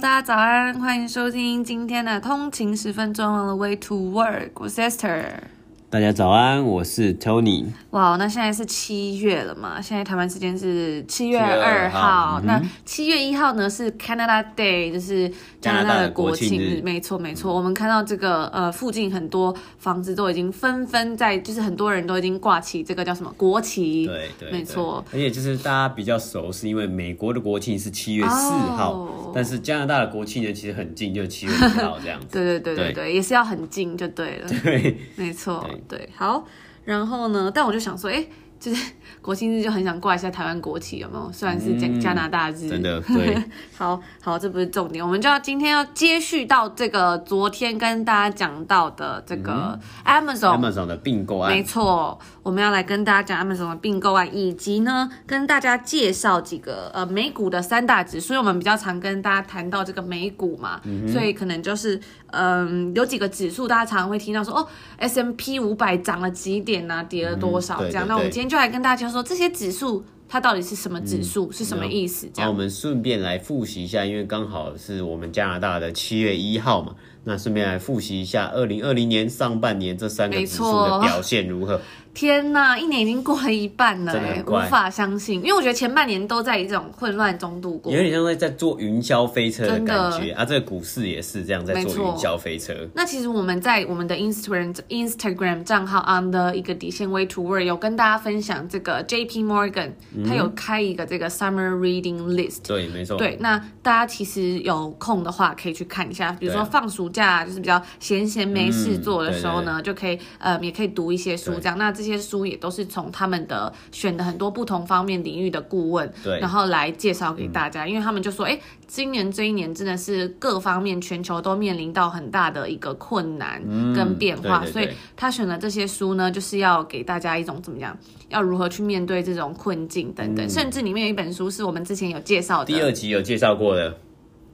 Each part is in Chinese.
大家早安，欢迎收听今天的通勤十分钟 on the way to work，我是 Esther。大家早安，我是 Tony。哇，那现在是七月了嘛？现在台湾时间是七月二号。号那七月一号呢是 Canada Day，就是加拿大的国庆日。没错，没错。我们看到这个呃，附近很多房子都已经纷纷在，就是很多人都已经挂起这个叫什么国旗。对对，没错。而且就是大家比较熟，是因为美国的国庆是七月四号，哦，但是加拿大的国庆呢其实很近，就是七月一号这样子。对对对对对，也是要很近就对了。对，没错。对，好，然后呢？但我就想说，哎。就是 国庆日就很想挂一下台湾国旗，有没有？虽然是加加拿大日，嗯、真的 对。好好，这不是重点，我们就要今天要接续到这个昨天跟大家讲到的这个 Amazon Amazon 的并购案。没错，我们要来跟大家讲 Amazon 的并购案，以及呢跟大家介绍几个呃美股的三大指数，所以我们比较常跟大家谈到这个美股嘛，嗯、所以可能就是嗯、呃、有几个指数大家常常会听到说哦 S M P 五百涨了几点啊，跌了多少这样。那我们今天。就来跟大家说这些指数，它到底是什么指数，嗯、是什么意思？这样，那我们顺便来复习一下，因为刚好是我们加拿大的七月一号嘛，那顺便来复习一下二零二零年上半年这三个指数的表现如何。天呐，一年已经过了一半了，哎，无法相信。因为我觉得前半年都在这种混乱中度过，有点像在在坐云霄飞车的感觉啊。这个股市也是这样在坐云霄飞车。那其实我们在我们的 Instagram Instagram 账号 on the 一个底线 way to work 有跟大家分享这个 JP Morgan，他有开一个这个 Summer Reading List。对，没错。对，那大家其实有空的话可以去看一下，比如说放暑假就是比较闲闲没事做的时候呢，就可以呃也可以读一些书这样。那这些书也都是从他们的选的很多不同方面领域的顾问，对，然后来介绍给大家，嗯、因为他们就说，哎，今年这一年真的是各方面全球都面临到很大的一个困难跟变化，嗯、对对对，所以他选的这些书呢，就是要给大家一种怎么样，要如何去面对这种困境等等，嗯、甚至里面有一本书是我们之前有介绍的，第二集有介绍过的。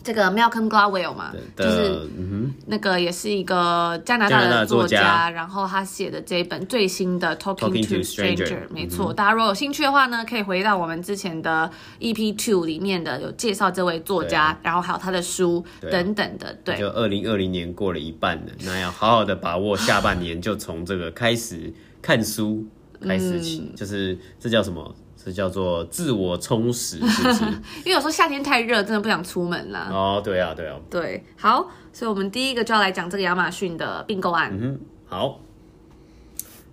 这个 Malcolm Gladwell 嘛，就是那个也是一个加拿大的作家，家然后他写的这一本最新的 Talking to Stranger，, 没错。嗯、大家如果有兴趣的话呢，可以回到我们之前的 EP Two 里面的有介绍这位作家，啊、然后还有他的书等等的。对，就二零二零年过了一半了，那要好好的把握下半年，就从这个开始看书开始起，嗯、就是这叫什么？这叫做自我充实，是不是？因为有时候夏天太热，真的不想出门啦。哦，对啊，对啊。对，好，所以我们第一个就要来讲这个亚马逊的并购案。嗯哼，好。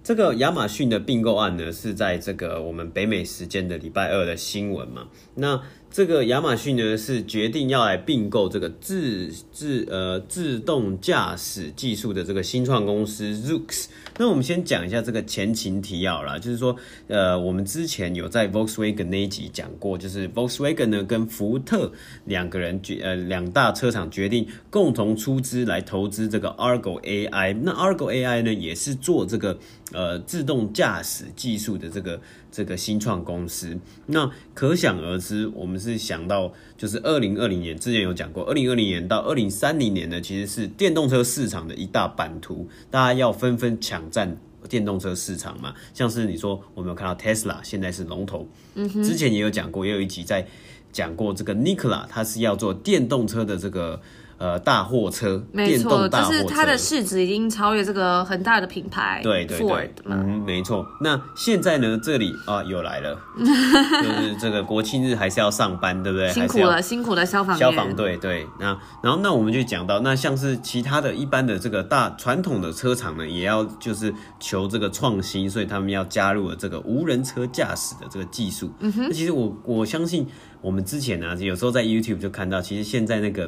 这个亚马逊的并购案呢，是在这个我们北美时间的礼拜二的新闻嘛。那这个亚马逊呢，是决定要来并购这个自自呃自动驾驶技术的这个新创公司 Zoox。那我们先讲一下这个前情提要啦，就是说，呃，我们之前有在 Volkswagen 那一集讲过，就是 Volkswagen 呢跟福特两个人决呃两大车厂决定共同出资来投资这个 Argo AI。那 Argo AI 呢也是做这个呃自动驾驶技术的这个这个新创公司。那可想而知，我们是想到就是二零二零年之前有讲过，二零二零年到二零三零年呢，其实是电动车市场的一大版图，大家要纷纷抢。占电动车市场嘛，像是你说我们有看到 Tesla 现在是龙头，嗯哼，之前也有讲过，也有一集在讲过这个 Nikola，它是要做电动车的这个。呃，大货车，没错，就是它的市值已经超越这个很大的品牌，对对对，嗯，没错。那现在呢，这里啊又来了，就是这个国庆日还是要上班，对不对？辛苦了，辛苦的消防消防队，对。那然后那我们就讲到，那像是其他的一般的这个大传统的车厂呢，也要就是求这个创新，所以他们要加入了这个无人车驾驶的这个技术。嗯哼，那其实我我相信我们之前呢，有时候在 YouTube 就看到，其实现在那个。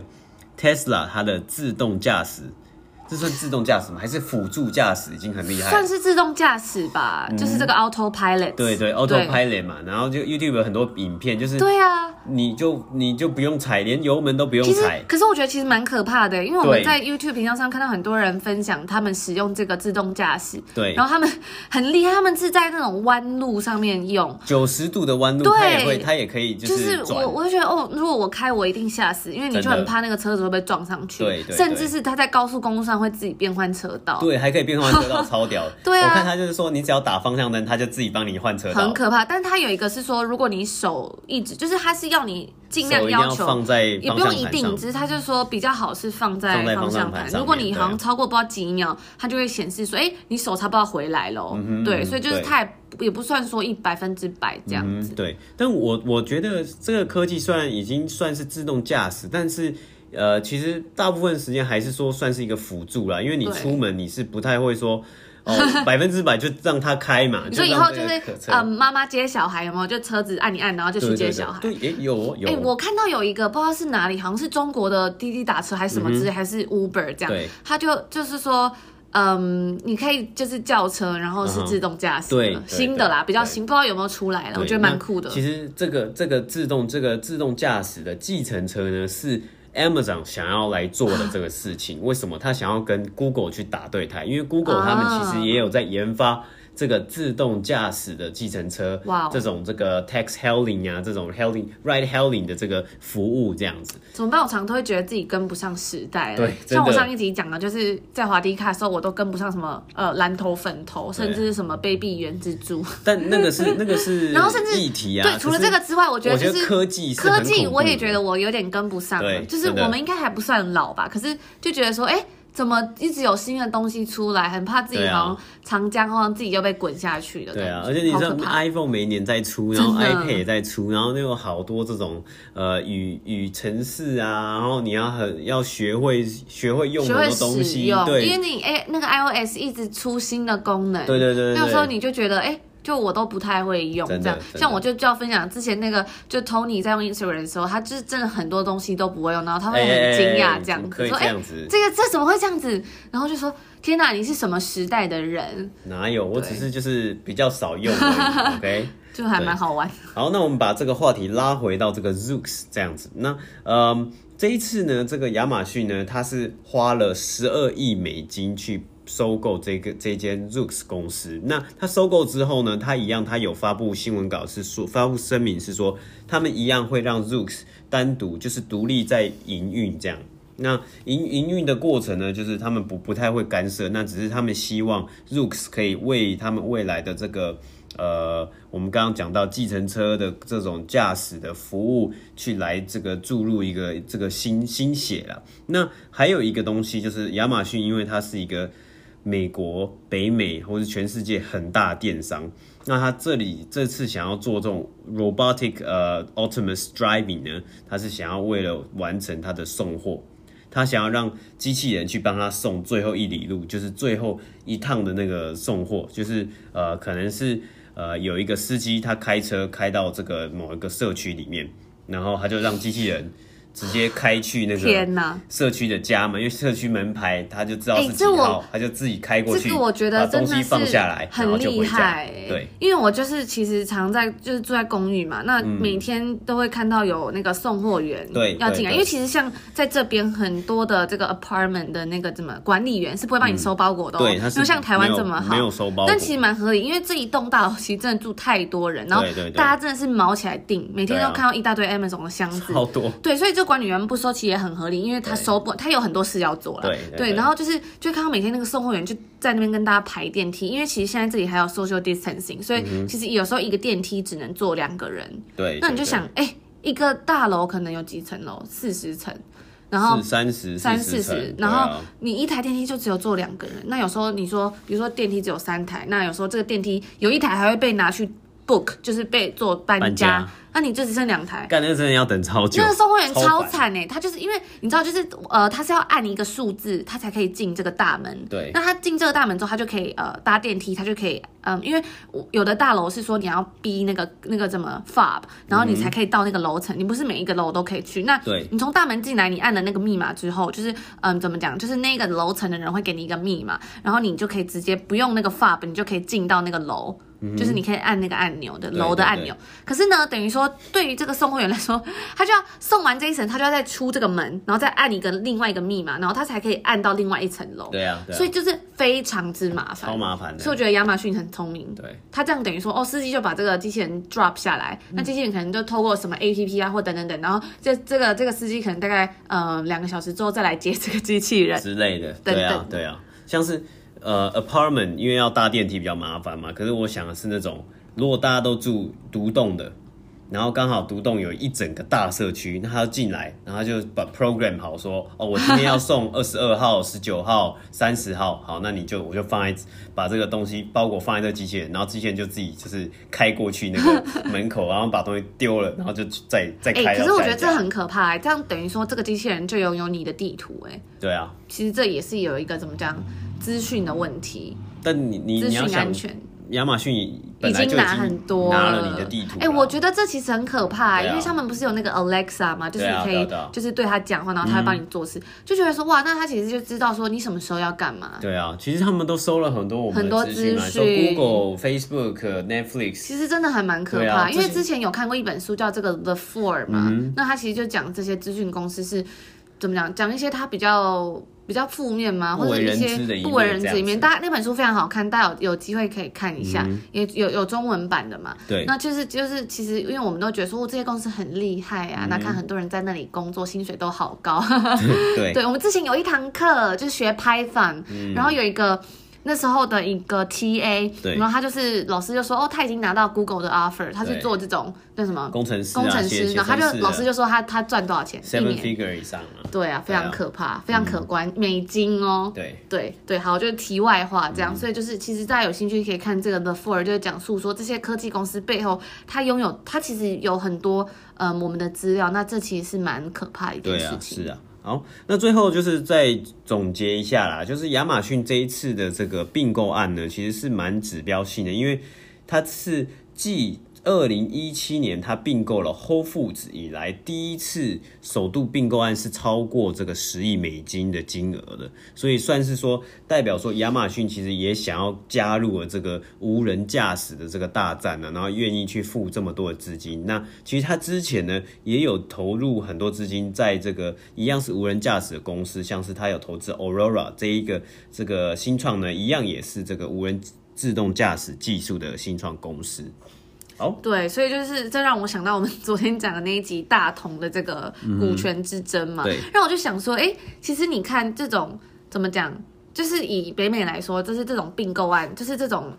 Tesla 它的自动驾驶。这算自动驾驶吗？还是辅助驾驶已经很厉害？算是自动驾驶吧，嗯、就是这个 Autopilot。对对，Autopilot 嘛，然后就 YouTube 有很多影片，就是对啊，你就你就不用踩，连油门都不用踩。可是我觉得其实蛮可怕的，因为我们在 YouTube 频道上看到很多人分享他们使用这个自动驾驶，对，然后他们很厉害，他们是在那种弯路上面用九十度的弯路，对，他也会，他也可以，就是我我就觉得哦，如果我开，我一定吓死，因为你就很怕那个车子会被撞上去，对对，甚至是他在高速公路上。上会自己变换车道，对，还可以变换车道，超屌。对啊，我看他就是说，你只要打方向灯，他就自己帮你换车道，很可怕。但是他有一个是说，如果你手一直，就是他是要你尽量要求要放在，也不用一定，只是他就说比较好是放在方向盘。如果你好像超过不知道几秒，它就会显示说，哎、欸，你手差不多回来了。嗯、对，所以就是他也也不算说一百分之百这样子。嗯、对，但我我觉得这个科技虽然已经算是自动驾驶，但是。呃，其实大部分时间还是说算是一个辅助啦，因为你出门你是不太会说哦百分之百就让他开嘛。你说以后就是呃妈妈接小孩有没有？就车子按一按，然后就去接小孩。对，对，对，对，有有。哎、欸，我看到有一个不知道是哪里，好像是中国的滴滴打车还是什么之类，嗯、还是 Uber 这样。对。他就就是说，嗯，你可以就是叫车，然后是自动驾驶。对。新的啦，比较新，不知道有没有出来了？我觉得蛮酷的。其实这个这个自动这个自动驾驶的计程车呢是。Amazon 想要来做的这个事情，为什么他想要跟 Google 去打对台？因为 Google 他们其实也有在研发。这个自动驾驶的计程车，wow, 这种这个 tax hailing 啊，这种 hailing ride hailing 的这个服务这样子，怎么办？我常常都会觉得自己跟不上时代了。对，像我上一集讲的，就是在华迪卡的时候，我都跟不上什么呃蓝头粉头，甚至是什么卑鄙原之猪。但那个是 那个是，然后甚至议题啊。对，除了这个之外，我觉得就是科技科技，我也觉得我有点跟不上了。对，就是我们应该还不算老吧，可是就觉得说，哎。怎么一直有新的东西出来？很怕自己好像长江，好像自己就被滚下去了。对啊，而且你知道 iPhone 每年在出，然后 iPad 也在出，然后就有好多这种呃与与城市啊，然后你要很要学会学会用很多东西，对，因为你哎那个 iOS 一直出新的功能，对对对，那时候你就觉得哎。就我都不太会用这样，像我就就要分享之前那个，就 Tony 在用 Instagram 的时候，他就是真的很多东西都不会用，然后他会很惊讶这样子，说哎，这个这怎么会这样子？然后就说天哪，你是什么时代的人？哪有？我只是就是比较少用，OK，就还蛮好玩。好，那我们把这个话题拉回到这个 Zoox 这样子。那嗯，这一次呢，这个亚马逊呢，它是花了十二亿美金去。收购这个这间 Zooks 公司，那他收购之后呢，他一样，他有发布新闻稿是说，发布声明是说，他们一样会让 Zooks 单独就是独立在营运这样。那营营运的过程呢，就是他们不不太会干涉，那只是他们希望 Zooks 可以为他们未来的这个。呃，我们刚刚讲到计程车的这种驾驶的服务，去来这个注入一个这个新新血了。那还有一个东西就是亚马逊，因为它是一个美国、北美或是全世界很大电商，那他这里这次想要做这种 robotic 呃 autonomous driving 呢，他是想要为了完成他的送货，他想要让机器人去帮他送最后一里路，就是最后一趟的那个送货，就是呃可能是。呃，有一个司机，他开车开到这个某一个社区里面，然后他就让机器人。直接开去那个社区的家门，因为社区门牌他就知道是几号，他就自己开过去，这个我觉得把东西放下来，很厉害。对，因为我就是其实常在就是住在公寓嘛，那每天都会看到有那个送货员对要进来，因为其实像在这边很多的这个 apartment 的那个怎么管理员是不会帮你收包裹的，对，没有像台湾这么好，没有收包裹，但其实蛮合理，因为这一栋大楼其实真的住太多人，然后大家真的是毛起来订，每天都看到一大堆 Amazon 的箱子，好多，对，所以就。管理员不收其实也很合理，因为他收不，他有很多事要做了。对对，对，然后就是就看到每天那个送货员就在那边跟大家排电梯，因为其实现在这里还有 social distancing，所以其实有时候一个电梯只能坐两个人。对，那你就想，哎、欸，一个大楼可能有几层楼？四十层，然后三十三四十，然后你一台电梯就只有坐两个人。那有时候你说，比如说电梯只有三台，那有时候这个电梯有一台还会被拿去 book，就是被做搬家。搬家那、啊、你就只剩两台，干那个真的要等超久。那个售货员超惨哎，他就是因为你知道，就是呃，他是要按一个数字，他才可以进这个大门。对。那他进这个大门之后，他就可以呃搭电梯，他就可以嗯、呃，因为有的大楼是说你要逼那个那个怎么 fob，然后你才可以到那个楼层、嗯。你不是每一个楼都可以去。那对。你从大门进来，你按了那个密码之后，就是嗯、呃，怎么讲？就是那个楼层的人会给你一个密码，然后你就可以直接不用那个 fob，你就可以进到那个楼。嗯，就是你可以按那个按钮的楼的按钮。可是呢，等于说对于这个送货员来说，他就要送完这一层，他就要再出这个门，然后再按一个另外一个密码，然后他才可以按到另外一层楼。对啊，对啊，所以就是非常之麻烦，超麻烦的。所以我觉得亚马逊很聪明，对，他这样等于说哦，司机就把这个机器人 drop 下来，嗯、那机器人可能就透过什么 APP 啊或等等等，然后这这个这个司机可能大概呃两个小时之后再来接这个机器人之类的，对啊，对啊，像是。呃，apartment 因为要搭电梯比较麻烦嘛，可是我想的是那种，如果大家都住独栋的，然后刚好独栋有一整个大社区，那他要进来，然后就把 program 好说，哦，我今天要送 二十二号、十九号、三十号，好，那你就我就放在把这个东西包裹放在这个机器人，然后机器人就自己就是开过去那个门口，然后把东西丢了，然后就再再开。哎、欸，可是我觉得这很可怕、欸，这样等于说这个机器人就拥有你的地图、欸，哎，对啊，其实这也是有一个怎么讲？资讯的问题，但你你资讯安全，亚马逊已经拿很多拿了你的地图。哎、欸，我觉得这其实很可怕、啊，因为他们不是有那个 Alexa 吗？就是可以，就是对他讲话，然后他会帮你做事、嗯，就觉得说哇，那他其实就知道说你什么时候要干嘛。对啊，其实他们都收了很多我们很多资讯，Google、Facebook、Netflix，其实真的还蛮可怕、啊。因为之前有看过一本书叫这个 The Four 嘛，嗯、那他其实就讲这些资讯公司是怎么讲，讲一些他比较。比较负面吗？或者一些不为人知的一面，大家那本书非常好看，大家有有机会可以看一下，嗯、也有有中文版的嘛。对，那就是就是其实因为我们都觉得说，哦，这些公司很厉害啊，嗯、那看很多人在那里工作，薪水都好高。对，对，我们之前有一堂课就是学 Python，、嗯、然后有一个。那时候的一个 TA，然后他就是老师就说，哦，他已经拿到 Google 的 offer，他是做这种那什么工程师，工程师，然后他就老师就说他他赚多少钱？Seven figure 以上啊。对啊，非常可怕，非常可观，嗯、美金哦。对对对，好，就是题外话这样，嗯、所以就是其实大家有兴趣可以看这个 The Four，就是讲述说这些科技公司背后，它拥有它其实有很多呃我们的资料，那这其实是蛮可怕的一件事情。是啊。好，那最后就是再总结一下啦，就是亚马逊这一次的这个并购案呢，其实是蛮指标性的，因为它是既二零一七年它并购了 Whole Foods 以来第一次首度并购案是超过这个十亿美金的金额的，所以算是说代表说亚马逊其实也想要加入了这个无人驾驶的这个大战呢，然后愿意去付这么多的资金。那其实他之前呢也有投入很多资金在这个一样是无人驾驶的公司，像是他有投资 Aurora 这一个这个新创呢，一样也是这个无人自动驾驶技术的新创公司。Oh? 对，所以就是这让我想到我们昨天讲的那一集大同的这个股权之争嘛，让、嗯、我就想说，哎，其实你看这种怎么讲，就是以北美来说，就是这种并购案，就是这种。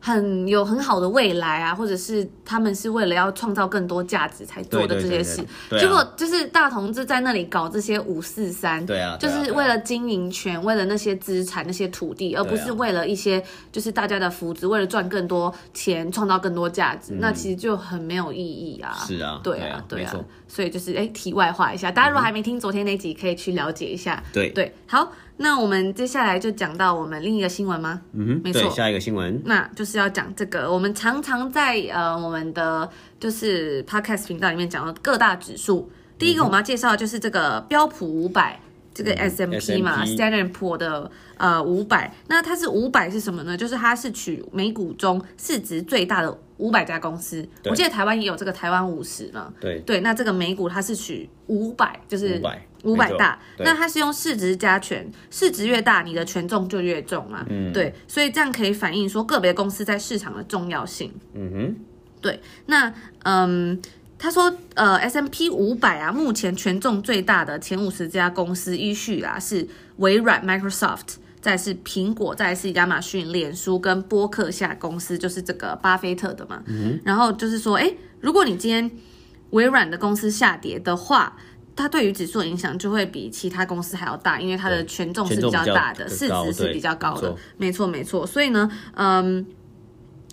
很有很好的未来啊，或者是他们是为了要创造更多价值才做的这些事，结果就是大同志在那里搞这些五四三，对啊，就是为了经营权，为了那些资产、那些土地，而不是为了一些就是大家的福祉，为了赚更多钱、创造更多价值，那其实就很没有意义啊。是啊，对啊，对啊，所以就是哎，题外话一下，大家如果还没听昨天那集，可以去了解一下。对。对，好。那我们接下来就讲到我们另一个新闻吗？嗯哼，没错，下一个新闻，那就是要讲这个。我们常常在呃我们的就是 podcast 频道里面讲到各大指数。第一个我们要介绍的就是这个标普五百，这个 S M P 嘛，Standard Poor 的呃五百。那它是五百是什么呢？就是它是取美股中市值最大的五百家公司。我记得台湾也有这个台湾五十嘛。对对，那这个美股它是取五百，就是五百。大，那它是用市值加权，市值越大，你的权重就越重嘛。嗯，对，所以这样可以反映说个别公司在市场的重要性。嗯哼，对，那嗯，他说呃，S M P 五百啊，目前权重最大的前五十家公司依序啊是微软 （Microsoft），再是苹果，再是亚马逊、脸书跟波克夏公司，就是这个巴菲特的嘛。嗯，然后就是说，哎，如果你今天微软的公司下跌的话，它对于指数的影响就会比其他公司还要大，因为它的权重是比较大的，市值是比较高的。没错，没错。所以呢，嗯，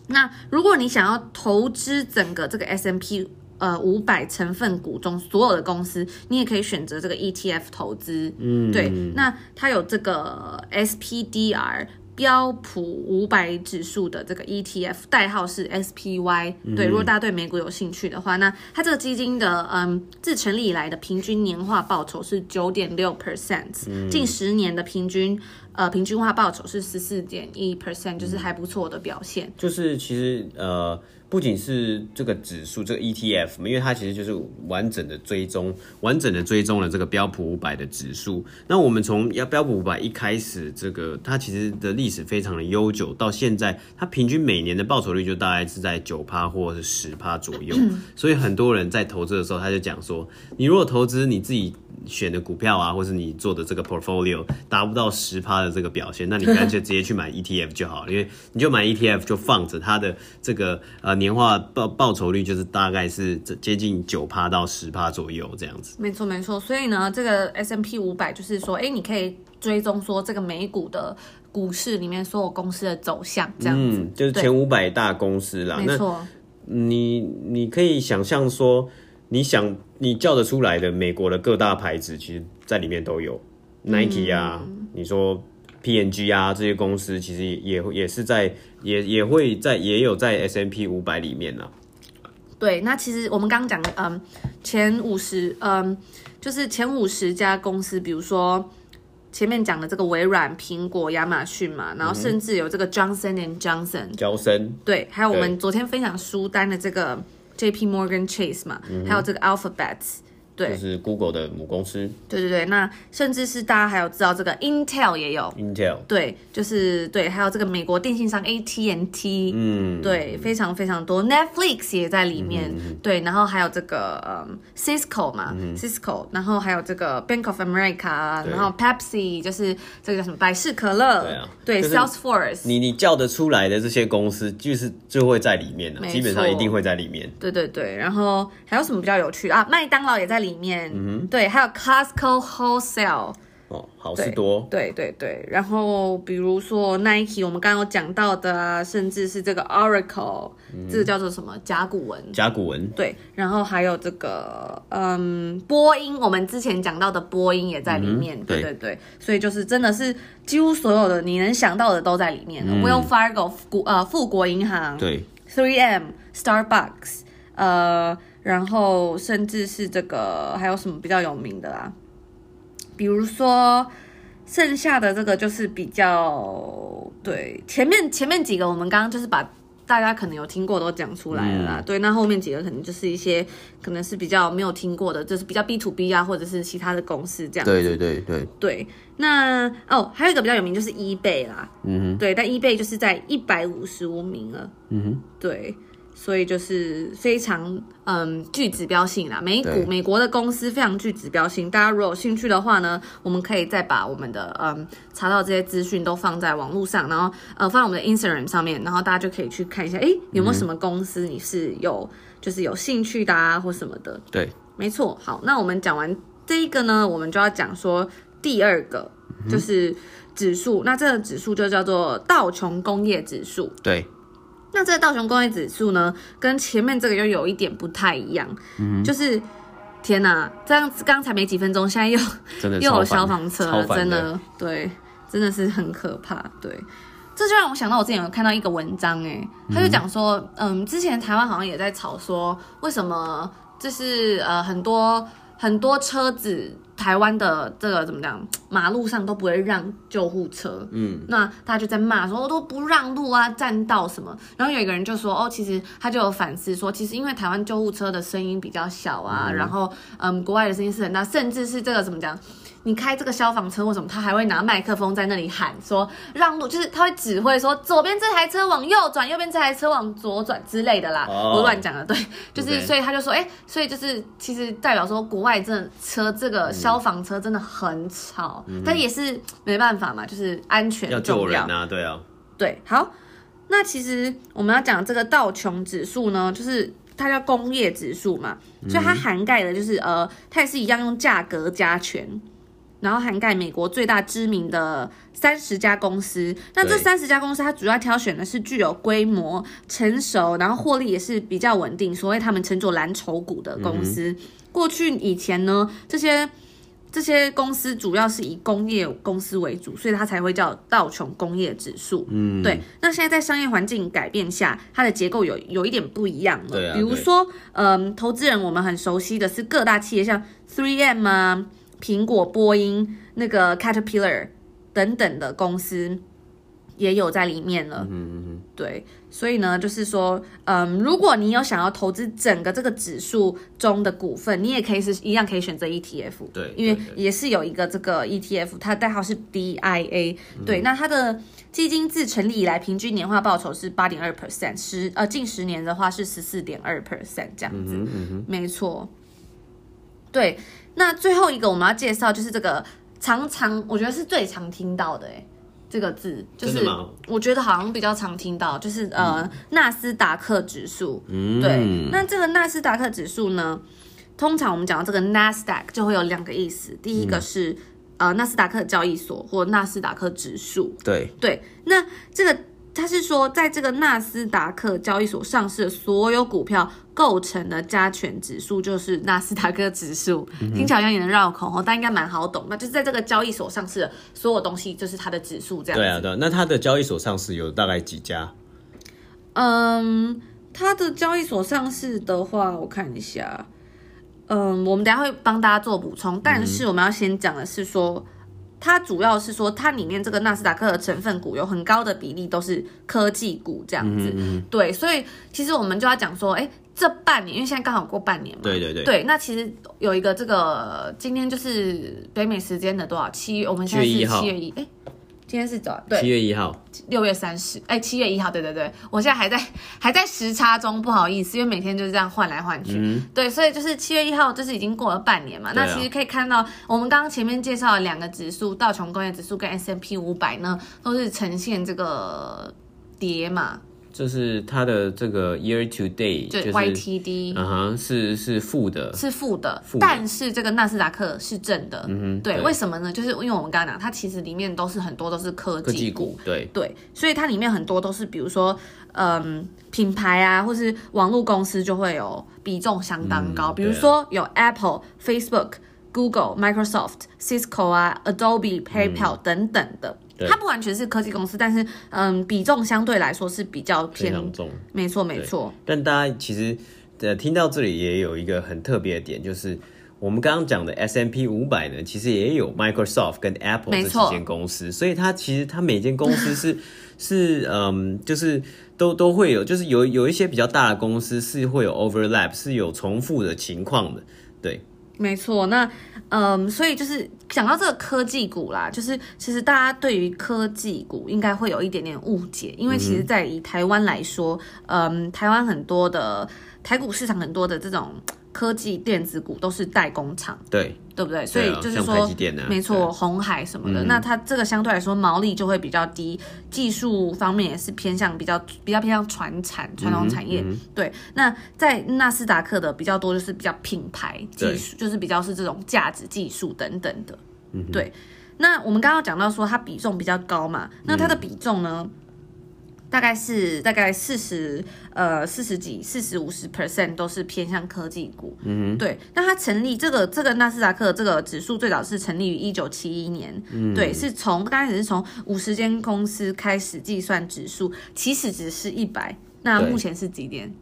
那如果你想要投资整个这个 S M P 呃五百成分股中所有的公司，你也可以选择这个 ETF 投资。嗯，对。那它有这个 SPDR 标普五百指数的这个 ETF，代号是 SPY。对，如果大家对美股有兴趣的话，那它这个基金的嗯，自成立以来的平均年化报酬是九点六 percent，近十年的平均呃平均化报酬是十四点一 percent，就是还不错的表现。就是其实呃。不仅是这个指数，这个 ETF 因为它其实就是完整的追踪，完整的追踪了这个标普五百的指数。那我们从要标普五百一开始，这个它其实的历史非常的悠久，到现在它平均每年的报酬率就大概是在九趴或者是十趴左右。所以很多人在投资的时候，他就讲说，你如果投资你自己。选的股票啊，或是你做的这个 portfolio 达不到十趴的这个表现，那你干脆直接去买 ETF 就好了，因为你就买 ETF 就放着它的这个呃年化报报酬率就是大概是接近九趴到十趴左右这样子。没错没错，所以呢，这个 S M P 五百就是说，哎、欸，你可以追踪说这个美股的股市里面所有公司的走向这样子，嗯、就是前五百大公司啦。没错，你你可以想象说。你想你叫得出来的美国的各大牌子，其实在里面都有，Nike 啊，嗯、你说 P&G 啊这些公司，其实也也是在也也会在也有在 S&P 五百里面呢。对，那其实我们刚刚讲，嗯，前五十，嗯，就是前五十家公司，比如说前面讲的这个微软、苹果、亚马逊嘛，然后甚至有这个 Johnson and Johnson，娇生，对，还有我们昨天分享书单的这个。J.P. Morgan Chase 嘛，嗯、还有这个 Alphabet，对，就是 Google 的母公司。对对对，那甚至是大家还有知道这个 Intel 也有，Intel，对，就是对，还有这个美国电信商 AT&T，嗯，对，非常非常多，Netflix 也在里面，嗯、对，然后还有这个嗯 Cisco 嘛、嗯、Cisco，然后还有这个 Bank of America，然后 Pepsi 就是这个叫什么百事可乐，对啊，对、就是、Salesforce，你你叫得出来的这些公司，就是就会在里面了，基本上一定会在里面。对对对，然后还有什么比较有趣啊？麦当劳也在里面，嗯哼，对，还有 Costco Wholesale，哦，好事多，对对对，然后比如说 Nike，我们刚刚有讲到的啊，甚至是这个 Oracle，嗯，这个叫做什么？甲骨文？甲骨文，对，然后还有这个嗯波音，我们之前讲到的波音也在里面，嗯，对。对对，所以就是真的是几乎所有的你能想到的都在里面，嗯，Wells Fargo 富呃富国银行，对，Three M Starbucks。呃，然后甚至是这个还有什么比较有名的啦？比如说剩下的这个就是比较对前面前面几个，我们刚刚就是把大家可能有听过都讲出来了啦。嗯、对，那后面几个可能就是一些可能是比较没有听过的，就是比较 B to B 啊，或者是其他的公司这样。对对对对对。那哦，还有一个比较有名就是 eBay 啦。嗯哼。对，但 eBay 就是在一百五十五名了。嗯哼。对。所以就是非常嗯具指标性啦，美股美国的公司非常具指标性。大家如果有兴趣的话呢，我们可以再把我们的嗯查到这些资讯都放在网络上，然后呃放在我们的 Instagram 上面，然后大家就可以去看一下，哎，有没有什么公司你是有、嗯、就是有兴趣的啊或什么的。对，没错。好，那我们讲完这一个呢，我们就要讲说第二个就是指数，嗯、那这个指数就叫做道琼工业指数。对。那这个道琼工业指数呢，跟前面这个又有一点不太一样，嗯，就是天哪，这样子刚才没几分钟，现在又 又有消防车了，真的，对，真的是很可怕，对，这就让我想到我之前有看到一个文章，哎，他就讲说，嗯，之前台湾好像也在吵说，为什么就是呃很多很多车子。台湾的这个怎么讲？马路上都不会让救护车，嗯，那大家就在骂说，我都不让路啊，占道什么。然后有一个人就说，哦，其实他就有反思说，其实因为台湾救护车的声音比较小啊，嗯、然后嗯，国外的声音是很大，甚至是这个怎么讲？你开这个消防车或什么，他还会拿麦克风在那里喊说让路，就是他会指挥说左边这台车往右转，右边这台车往左转之类的啦。我乱讲的，对，就是、okay. 所以他就说，哎、欸，所以就是其实代表说国外这车这个消防车真的很吵，嗯、但也是没办法嘛，就是安全要，要救人啊，对啊，对，好，那其实我们要讲这个道琼指数呢，就是它叫工业指数嘛，所以它涵盖的就是呃，它也是一样用价格加权。然后涵盖美国最大知名的三十家公司，那这三十家公司它主要挑选的是具有规模、成熟，然后获利也是比较稳定，所谓他们称作蓝筹股的公司。嗯、过去以前呢，这些这些公司主要是以工业公司为主，所以它才会叫道琼工业指数。嗯，对。那现在在商业环境改变下，它的结构有有一点不一样了。比如说，嗯，投资人我们很熟悉的是各大企业，像 3M 啊、苹果、波音、那个 Caterpillar 等等的公司。也有在里面了，嗯嗯嗯，对，所以呢，就是说，嗯，如果你有想要投资整个这个指数中的股份，你也可以是一样可以选择 ETF，对，因为也是有一个这个 ETF，它的代号是 DIA，对，嗯、那它的基金自成立以来平均年化报酬是八点二 percent，十呃近十年的话是十四点二 percent 这样子，嗯嗯嗯没错，对，那最后一个我们要介绍就是这个常常我觉得是最常听到的，哎。这个字就是，我觉得好像比较常听到，就是呃，纳斯达克指数。嗯，对。那这个纳斯达克指数呢，通常我们讲到这个 NASDAQ 就会有两个意思，第一个是、嗯、呃纳斯达克交易所或纳斯达克指数。对对，那这个。他是说，在这个纳斯达克交易所上市的所有股票构成的加权指数就是纳斯达克指数，嗯、听起来好像也能绕口哦，但应该蛮好懂。那就是在这个交易所上市的所有东西，就是它的指数这样。对啊，对。那它的交易所上市有大概几家？嗯，它的交易所上市的话，我看一下。嗯，我们等下会帮大家做补充，但是我们要先讲的是说。它主要是说，它里面这个纳斯达克的成分股有很高的比例都是科技股这样子，嗯嗯对，所以其实我们就要讲说，哎，这半年，因为现在刚好过半年嘛，对对对，对，那其实有一个这个今天就是北美时间的多少？七月，我们现在是七月一，哎。今天是早，对，七月一号，六月三十，哎，七月一号，对对对，我现在还在 还在时差中，不好意思，因为每天就是这样换来换去，嗯、对，所以就是七月一号，就是已经过了半年嘛，那其实可以看到，我们刚刚前面介绍的两个指数，道琼工业指数跟 S M P 五百呢，都是呈现这个跌嘛。就是它的这个 year to 对、就是、YTD，嗯哼，是是负的，是负的，负的，但是这个纳斯达克是正的，嗯哼，对，对，为什么呢？就是因为我们刚刚讲，它其实里面都是很多都是科技股，科技股对。对，所以它里面很多都是，比如说，嗯，品牌啊，或是网络公司就会有比重相当高，嗯、比如说有 Apple、Facebook、Google、Microsoft、Cisco 啊、Adobe、PayPal、嗯、等等的。它不完全是科技公司，但是嗯，比重相对来说是比较偏重。没错，没错。但大家其实呃听到这里也有一个很特别的点，就是我们刚刚讲的 S M P 五百呢，其实也有 Microsoft 跟 Apple 这几间公司，所以它其实它每间公司是 是嗯，就是都都会有，就是有有一些比较大的公司是会有 overlap，是有重复的情况的，对。没错，那嗯，所以就是讲到这个科技股啦，就是其实大家对于科技股应该会有一点点误解，因为其实，在以台湾来说，嗯，台湾很多的台股市场很多的这种。科技电子股都是代工厂，对对不对？所以就是说，啊、没错，红海什么的，嗯、那它这个相对来说毛利就会比较低，技术方面也是偏向比较比较偏向传产传统产业。对，那在纳斯达克的比较多就是比较品牌技术，就是比较是这种价值技术等等的。嗯、对，那我们刚刚讲到说它比重比较高嘛，那它的比重呢？嗯大概是大概四十呃四十几四十五十 percent 都是偏向科技股，嗯哼，对。那它成立这个这个纳斯达克这个指数最早是成立于一九七一年，嗯，对，是从刚开始是从五十间公司开始计算指数，起始值是一百，那目前是几点？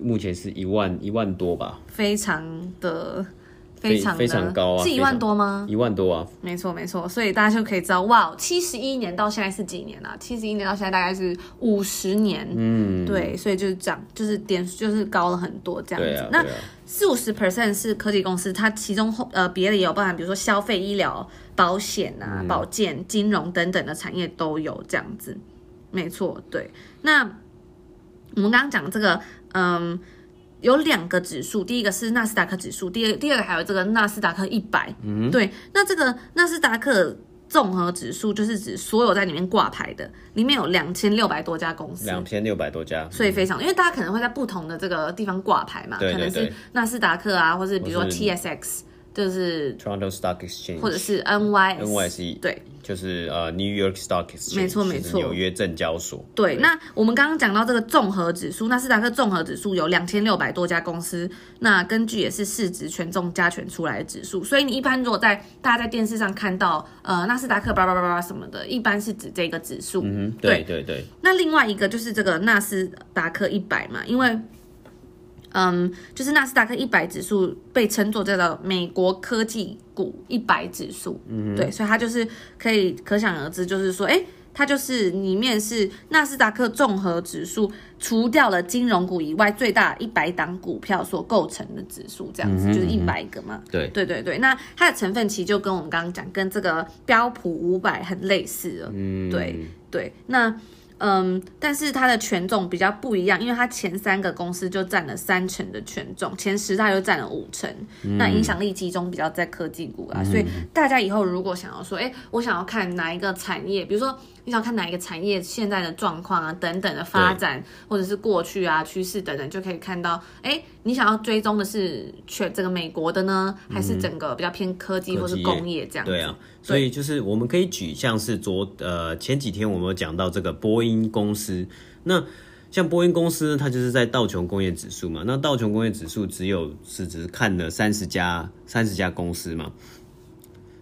目前是一万一万多吧，非常的。非常非常高啊，是一万多吗？一万多啊，没错没错，所以大家就可以知道，哇，七十一年到现在是几年啊？七十一年到现在大概是五十年，嗯，对，所以就是这样，就是点就是高了很多这样子。那四五十 percent 是科技公司，它其中呃别的也有包含，比如说消费、医疗、保险啊、嗯、保健、金融等等的产业都有这样子，没错，对。那我们刚刚讲这个，嗯。有两个指数，第一个是纳斯达克指数，第二第二个还有这个纳斯达克一百。嗯，对，那这个纳斯达克综合指数就是指所有在里面挂牌的，里面有两千六百多家公司，两千六百多家，所以非常，因为大家可能会在不同的这个地方挂牌嘛，可能是纳斯达克啊，或是比如说 TSX。就是 Toronto Stock Exchange，或者是 NYS NYSE，对，就是呃 New York Stock Exchange，没错没错，纽约证交所。对，那我们刚刚讲到这个综合指数，纳斯达克综合指数有两千六百多家公司，那根据也是市值权重加权出来的指数，所以你一般如果在大家在电视上看到呃纳斯达克叭叭叭叭什么的，一般是指这个指数。嗯，对对对。那另外一个就是这个纳斯达克一百嘛，因为。嗯，就是纳斯达克一百指数被称作这个美国科技股一百指数，嗯，对，所以它就是可以可想而知，就是说，哎，它就是里面是纳斯达克综合指数除掉了金融股以外最大一百档股票所构成的指数，这样子、嗯、就是一百个嘛，对，对对对，那它的成分其实就跟我们刚刚讲，跟这个标普五百很类似了，嗯，对对，那。嗯，但是它的权重比较不一样，因为它前三个公司就占了三成的权重，前十大就占了五成，嗯、那影响力集中比较在科技股啊，嗯、所以大家以后如果想要说，哎，我想要看哪一个产业，比如说。你想看哪一个产业现在的状况啊，等等的发展，或者是过去啊趋势等等，就可以看到，哎，你想要追踪的是全整个美国的呢，还是整个比较偏科技或是工业这样子？对啊，所以就是我们可以举像是昨呃前几天我们有讲到这个波音公司，那像波音公司，它就是在道琼工业指数嘛，那道琼工业指数只有是只看了三十家三十家公司嘛。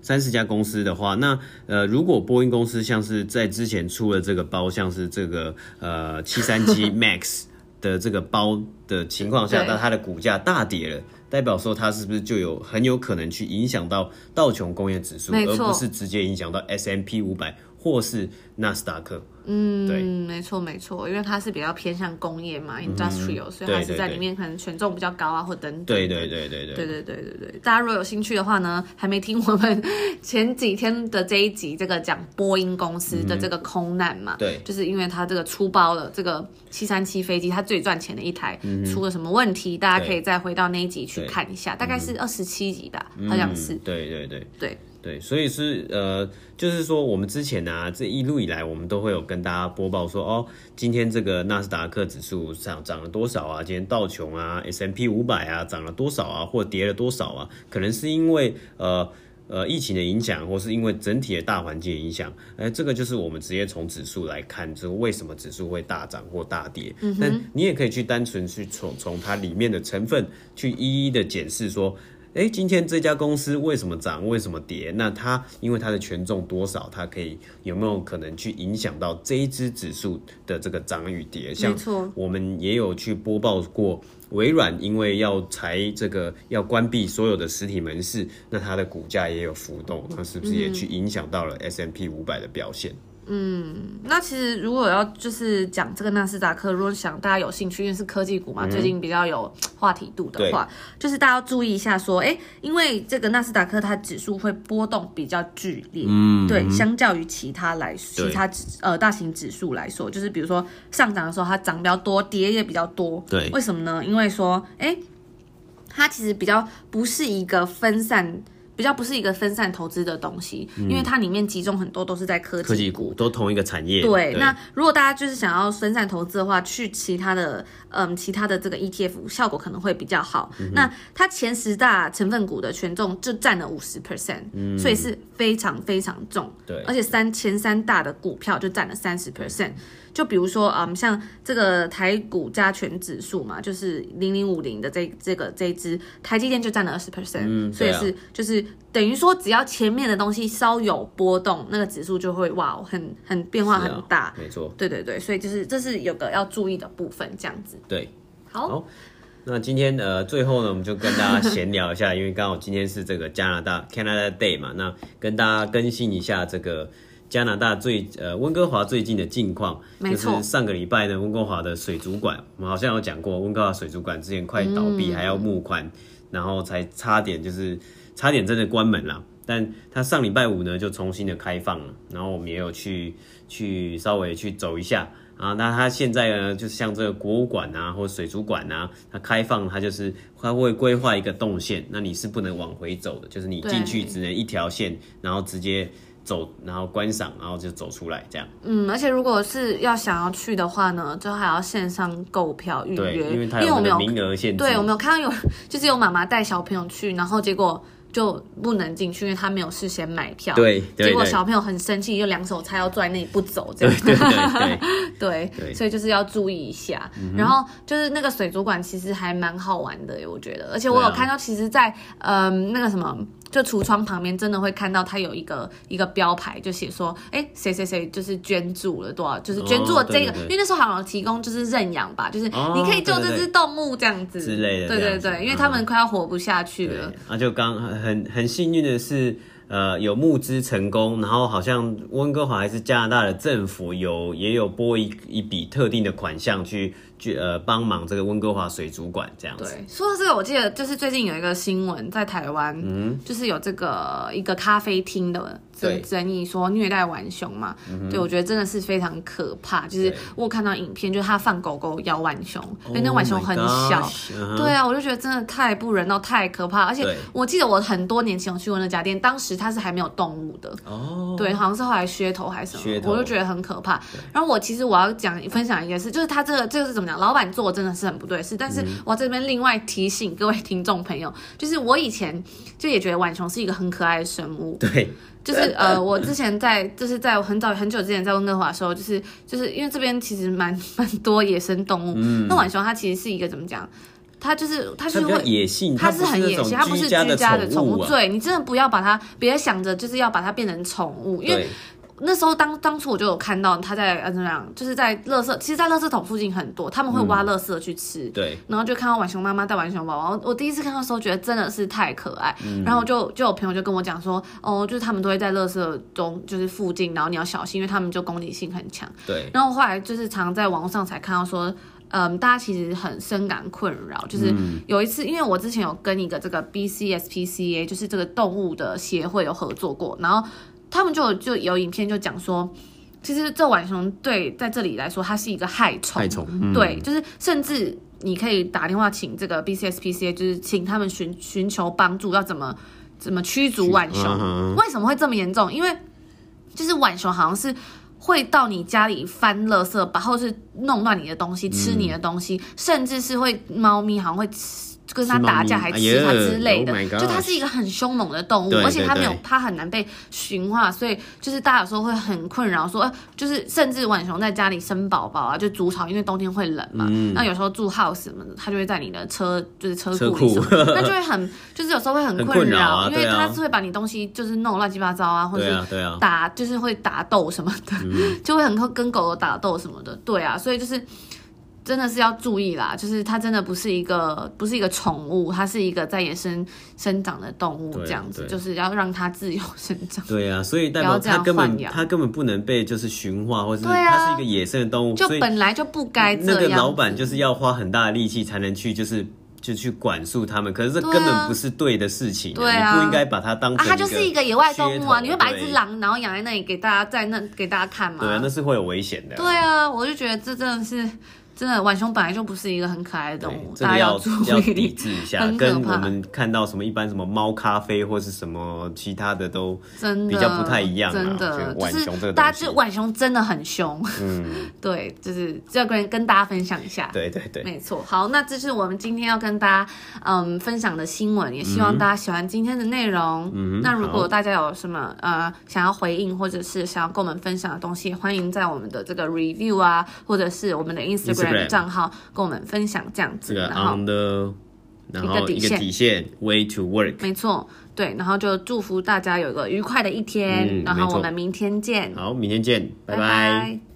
三十家公司的话，那呃，如果波音公司像是在之前出了这个包，像是这个呃七三七 MAX 的这个包的情况下，那它的股价大跌了，代表说它是不是就有很有可能去影响到道琼工业指数，而不是直接影响到 S M P 五百或是纳斯达克？嗯，对，没错没错，因为它是比较偏向工业嘛，industrial，、嗯、所以它是在里面可能权重比较高啊，或等等。对对对对对对对对对对。大家如果有兴趣的话呢，还没听我们前几天的这一集，这个讲波音公司的这个空难嘛，嗯、对，就是因为它这个出包了，这个七三七飞机它最赚钱的一台、嗯、出了什么问题，大家可以再回到那一集去看一下，大概是二十七集吧，好像是。对对对对。对，所以是呃，就是说我们之前呢、啊，这一路以来，我们都会有跟大家播报说，哦，今天这个纳斯达克指数上涨了多少啊？今天道琼啊 S M P 五百啊，涨了多少啊？或跌了多少啊？可能是因为呃呃疫情的影响，或是因为整体的大环境的影响，哎，这个就是我们直接从指数来看，就是为什么指数会大涨或大跌。嗯，但你也可以去单纯去从从它里面的成分去一一的检视说。哎，今天这家公司为什么涨？为什么跌？那它因为它的权重多少？它可以有没有可能去影响到这一只指数的这个涨与跌？像我们也有去播报过，微软因为要裁这个要关闭所有的实体门市，那它的股价也有浮动，那是不是也去影响到了 S M P 五百的表现？嗯，那其实如果要就是讲这个纳斯达克，如果想大家有兴趣，因为是科技股嘛，嗯、最近比较有话题度的话，就是大家要注意一下，说，哎，因为这个纳斯达克它指数会波动比较剧烈，嗯，对，相较于其他来其他指呃大型指数来说，就是比如说上涨的时候它涨比较多，跌也比较多，对，为什么呢？因为说，哎，它其实比较不是一个分散。比较不是一个分散投资的东西，因为它里面集中很多都是在科技股，科技股都同一个产业。对，对，那如果大家就是想要分散投资的话，去其他的，嗯，其他的这个 ETF 效果可能会比较好。嗯、那它前十大成分股的权重就占了五十 percent，所以是非常非常重。对，而且三前三大的股票就占了三十 percent。就比如说，嗯，像这个台股加权指数嘛，就是零零五零的这这个这一支台积电就占了二十 percent，所以是就是等于说，只要前面的东西稍有波动，那个指数就会哇，很很变化很大，没错，对对对，所以就是这是有个要注意的部分，这样子。对，好，好，那今天呃最后呢，我们就跟大家闲聊一下，因为刚好今天是这个加拿大 Canada Day 嘛，那跟大家更新一下这个。加拿大最呃温哥华最近的近况，就是上个礼拜呢，温哥华的水族馆，我们好像有讲过，温哥华水族馆之前快倒闭，还要募款，然后才差点就是差点真的关门了。但他上礼拜五呢就重新的开放了，然后我们也有去去稍微去走一下啊。那他现在呢，就是像这个博物馆啊或水族馆啊，它开放它就是它会规划一个动线，那你是不能往回走的，就是你进去只能一条线，然后直接。走，然后观赏，然后就走出来，这样。嗯，而且如果是要想要去的话呢，就还要线上购票预约，因为它有名额限制。对，我们有看到有，就是有妈妈带小朋友去，然后结果就不能进去，因为他没有事先买票。对，对结果小朋友很生气，就两手叉腰坐在那里不走，这样。对对对 对，对，所以就是要注意一下。嗯、然后就是那个水族馆其实还蛮好玩的，我觉得。而且我有看到，其实在，在、啊、嗯那个什么。就橱窗旁边真的会看到它有一个一个标牌，就写说，哎，谁谁谁就是捐助了多少，就是捐助了这个，哦、对对对，因为那时候好像提供就是认养吧，就是你可以救这只动物这样子、之类的，对对对，因为他们快要活不下去了。啊，就刚很很幸运的是。呃，有募资成功，然后好像温哥华还是加拿大的政府有也有拨一一笔特定的款项去去呃帮忙这个温哥华水族馆这样子。对，说到这个，我记得就是最近有一个新闻在台湾，嗯，就是有这个一个咖啡厅的。对，争议说虐待浣熊嘛，嗯、对，我觉得真的是非常可怕。就是我看到影片，就是他放狗狗咬浣熊，因为那浣熊很小。Oh、对啊，我就觉得真的太不人道，太可怕。而且我记得我很多年前有去过那家店，当时它是还没有动物的。哦。对，好像是后来噱头还是什么，我就觉得很可怕。然后我其实我要讲分享一件事，就是他这个这个是怎么讲？老板做真的是很不对事，但是我这边另外提醒各位听众朋友，就是我以前就也觉得浣熊是一个很可爱的生物。对。就是呃，我之前在就是在很早很久之前在温哥华的时候，就是就是因为这边其实蛮 蛮多野生动物。嗯。那浣熊它其实是一个怎么讲？它就是它是会野性，它是很野性，它不是居家的宠物。对，你真的不要把它，别想着就是要把它变成宠物，因为。那时候当当初我就有看到他在呃怎么样，就是在垃圾，其实，在垃圾桶附近很多，他们会挖垃圾去吃。嗯、对。然后就看到浣熊妈妈带浣熊宝宝，我第一次看到的时候觉得真的是太可爱。嗯、然后就就有朋友就跟我讲说，哦，就是他们都会在垃圾中，就是附近，然后你要小心，因为他们就攻击性很强。对。然后后来就是常在网络上才看到说，嗯，大家其实很深感困扰，就是有一次，因为我之前有跟一个这个 BCSPCA，就是这个动物的协会有合作过，然后。他们就就有影片就讲说，其实这浣熊对在这里来说，它是一个害虫。害虫，嗯、对，就是甚至你可以打电话请这个 BCSPCA，就是请他们寻寻求帮助，要怎么怎么驱逐浣熊？嗯、为什么会这么严重？因为就是浣熊好像是会到你家里翻垃圾，把或是弄乱你的东西，吃你的东西，嗯、甚至是会猫咪好像会吃。跟他打架还吃他之类的，就它是一个很凶猛的动物，而且它没有，它很难被驯化，所以就是大家有时候会很困扰，说就是甚至浣熊在家里生宝宝啊，就筑巢，因为冬天会冷嘛，那有时候住 house 什么的，它就会在你的车就是车库里什么，那就会很就是有时候会很困扰，因为它是会把你东西就是弄乱七八糟啊，或者打就是会打斗什么的，就会很会跟狗狗打斗什么的，对啊，所以就是。真的是要注意啦，就是它真的不是一个不是一个宠物，它是一个在野生生长的动物，这样子就是要让它自由生长。对啊，所以代表它根本它根本不能被就是驯化，或者是它是一个野生的动物，就本来就不该这样。那个老板就是要花很大的力气才能去就是就去管束他们，可是这根本不是对的事情，对啊，你不应该把它当成啊，它就是一个野外动物啊，你会把一只狼然后养在那里给大家在那给大家看吗？对啊，那是会有危险的。对啊，我就觉得这真的是。真的，浣熊本来就不是一个很可爱的动物，大家要注意，要抵制一下。跟我们看到什么一般什么猫咖啡或是什么其他的都真的比较不太一样。真的，浣熊这个大家就浣熊真的很凶。嗯，对，就是要跟跟大家分享一下。对对对，没错。好，那这是我们今天要跟大家嗯分享的新闻，也希望大家喜欢今天的内容。嗯，那如果大家有什么呃想要回应或者是想要跟我们分享的东西，欢迎在我们的这个 review 啊，或者是我们的 Instagram。账号跟我们分享这样子，然后的，然后一个底线，way to work，没错，对，然后就祝福大家有一个愉快的一天，然后我们明天见，好，明天见，拜拜。